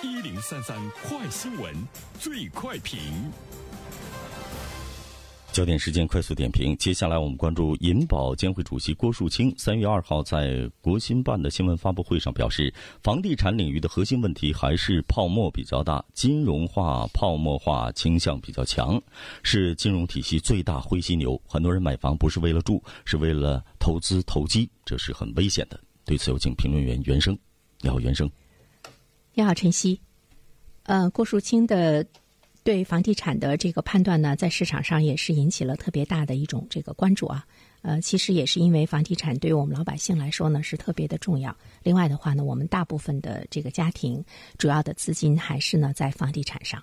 一零三三快新闻，最快评。焦点时间快速点评，接下来我们关注银保监会主席郭树清三月二号在国新办的新闻发布会上表示，房地产领域的核心问题还是泡沫比较大，金融化、泡沫化倾向比较强，是金融体系最大灰犀牛。很多人买房不是为了住，是为了投资投机，这是很危险的。对此，有请评论员袁生。你好，袁生。你好，晨曦。呃，郭树清的。对房地产的这个判断呢，在市场上也是引起了特别大的一种这个关注啊。呃，其实也是因为房地产对于我们老百姓来说呢是特别的重要。另外的话呢，我们大部分的这个家庭主要的资金还是呢在房地产上。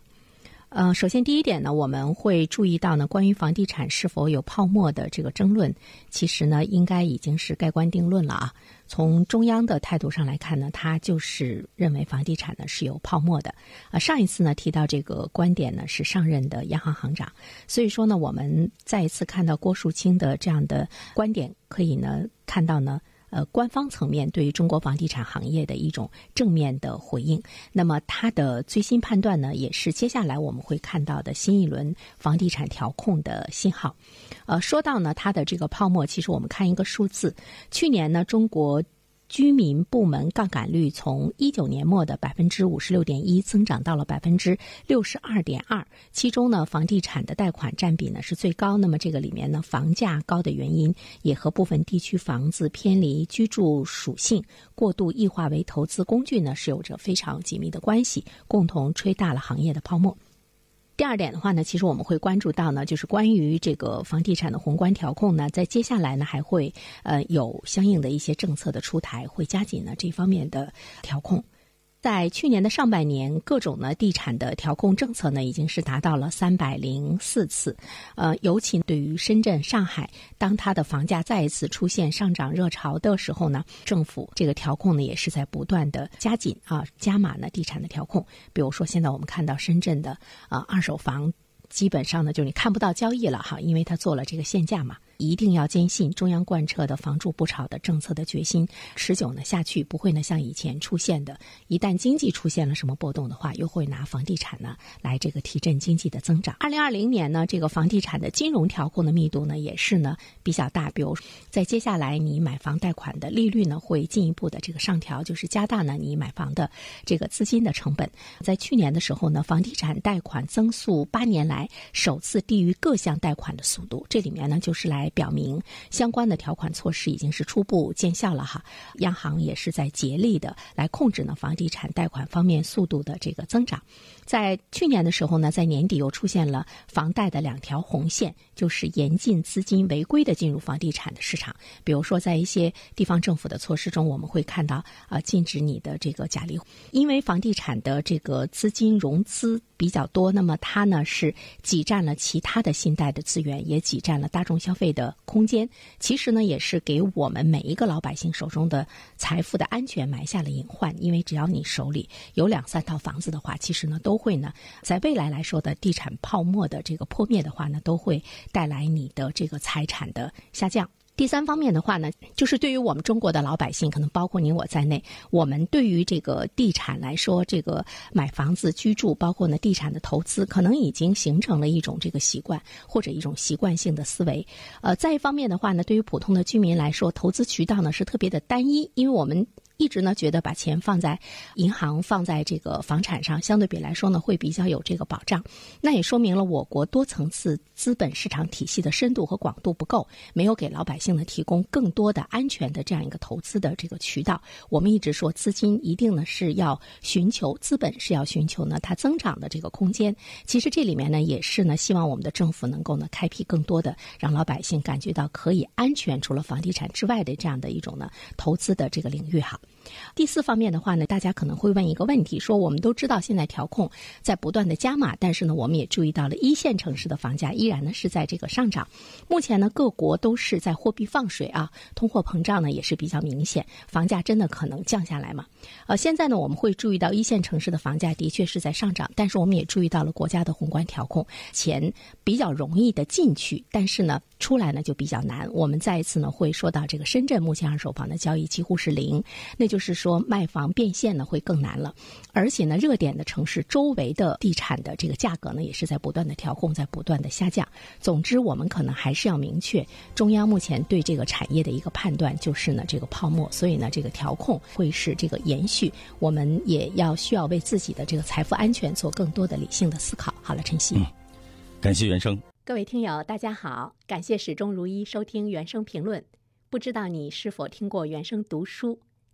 呃，首先第一点呢，我们会注意到呢，关于房地产是否有泡沫的这个争论，其实呢，应该已经是盖棺定论了啊。从中央的态度上来看呢，他就是认为房地产呢是有泡沫的。啊，上一次呢提到这个观点呢是上任的央行行长，所以说呢，我们再一次看到郭树清的这样的观点，可以呢看到呢。呃，官方层面对于中国房地产行业的一种正面的回应，那么它的最新判断呢，也是接下来我们会看到的新一轮房地产调控的信号。呃，说到呢，它的这个泡沫，其实我们看一个数字，去年呢，中国。居民部门杠杆率从一九年末的百分之五十六点一增长到了百分之六十二点二，其中呢，房地产的贷款占比呢是最高。那么这个里面呢，房价高的原因也和部分地区房子偏离居住属性、过度异化为投资工具呢是有着非常紧密的关系，共同吹大了行业的泡沫。第二点的话呢，其实我们会关注到呢，就是关于这个房地产的宏观调控呢，在接下来呢还会呃有相应的一些政策的出台，会加紧呢这方面的调控。在去年的上半年，各种呢地产的调控政策呢，已经是达到了三百零四次。呃，尤其对于深圳、上海，当它的房价再一次出现上涨热潮的时候呢，政府这个调控呢，也是在不断的加紧啊，加码呢地产的调控。比如说，现在我们看到深圳的啊二手房，基本上呢就是你看不到交易了哈，因为它做了这个限价嘛。一定要坚信中央贯彻的“房住不炒”的政策的决心，持久呢下去，不会呢像以前出现的，一旦经济出现了什么波动的话，又会拿房地产呢来这个提振经济的增长。二零二零年呢，这个房地产的金融调控的密度呢也是呢比较大，比如在接下来你买房贷款的利率呢会进一步的这个上调，就是加大呢你买房的这个资金的成本。在去年的时候呢，房地产贷款增速八年来首次低于各项贷款的速度，这里面呢就是来。表明相关的条款措施已经是初步见效了哈，央行也是在竭力的来控制呢房地产贷款方面速度的这个增长。在去年的时候呢，在年底又出现了房贷的两条红线，就是严禁资金违规的进入房地产的市场。比如说，在一些地方政府的措施中，我们会看到啊，禁止你的这个假离，因为房地产的这个资金融资比较多，那么它呢是挤占了其他的信贷的资源，也挤占了大众消费的空间。其实呢，也是给我们每一个老百姓手中的财富的安全埋下了隐患。因为只要你手里有两三套房子的话，其实呢都。会呢，在未来来说的地产泡沫的这个破灭的话呢，都会带来你的这个财产的下降。第三方面的话呢，就是对于我们中国的老百姓，可能包括您我在内，我们对于这个地产来说，这个买房子居住，包括呢地产的投资，可能已经形成了一种这个习惯或者一种习惯性的思维。呃，再一方面的话呢，对于普通的居民来说，投资渠道呢是特别的单一，因为我们。一直呢觉得把钱放在银行、放在这个房产上，相对比来说呢会比较有这个保障。那也说明了我国多层次资本市场体系的深度和广度不够，没有给老百姓呢提供更多的安全的这样一个投资的这个渠道。我们一直说资金一定呢是要寻求资本是要寻求呢它增长的这个空间。其实这里面呢也是呢希望我们的政府能够呢开辟更多的让老百姓感觉到可以安全，除了房地产之外的这样的一种呢投资的这个领域哈。第四方面的话呢，大家可能会问一个问题：说我们都知道现在调控在不断的加码，但是呢，我们也注意到了一线城市的房价依然呢是在这个上涨。目前呢，各国都是在货币放水啊，通货膨胀呢也是比较明显，房价真的可能降下来吗？呃，现在呢，我们会注意到一线城市的房价的确是在上涨，但是我们也注意到了国家的宏观调控，钱比较容易的进去，但是呢。出来呢就比较难。我们再一次呢会说到这个深圳目前二手房的交易几乎是零，那就。是说卖房变现呢会更难了，而且呢，热点的城市周围的地产的这个价格呢也是在不断的调控，在不断的下降。总之，我们可能还是要明确，中央目前对这个产业的一个判断就是呢这个泡沫，所以呢这个调控会是这个延续。我们也要需要为自己的这个财富安全做更多的理性的思考。好了，晨曦，感谢原生。各位听友，大家好，感谢始终如一收听原声评论。不知道你是否听过原声读书？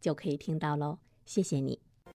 就可以听到喽。谢谢你。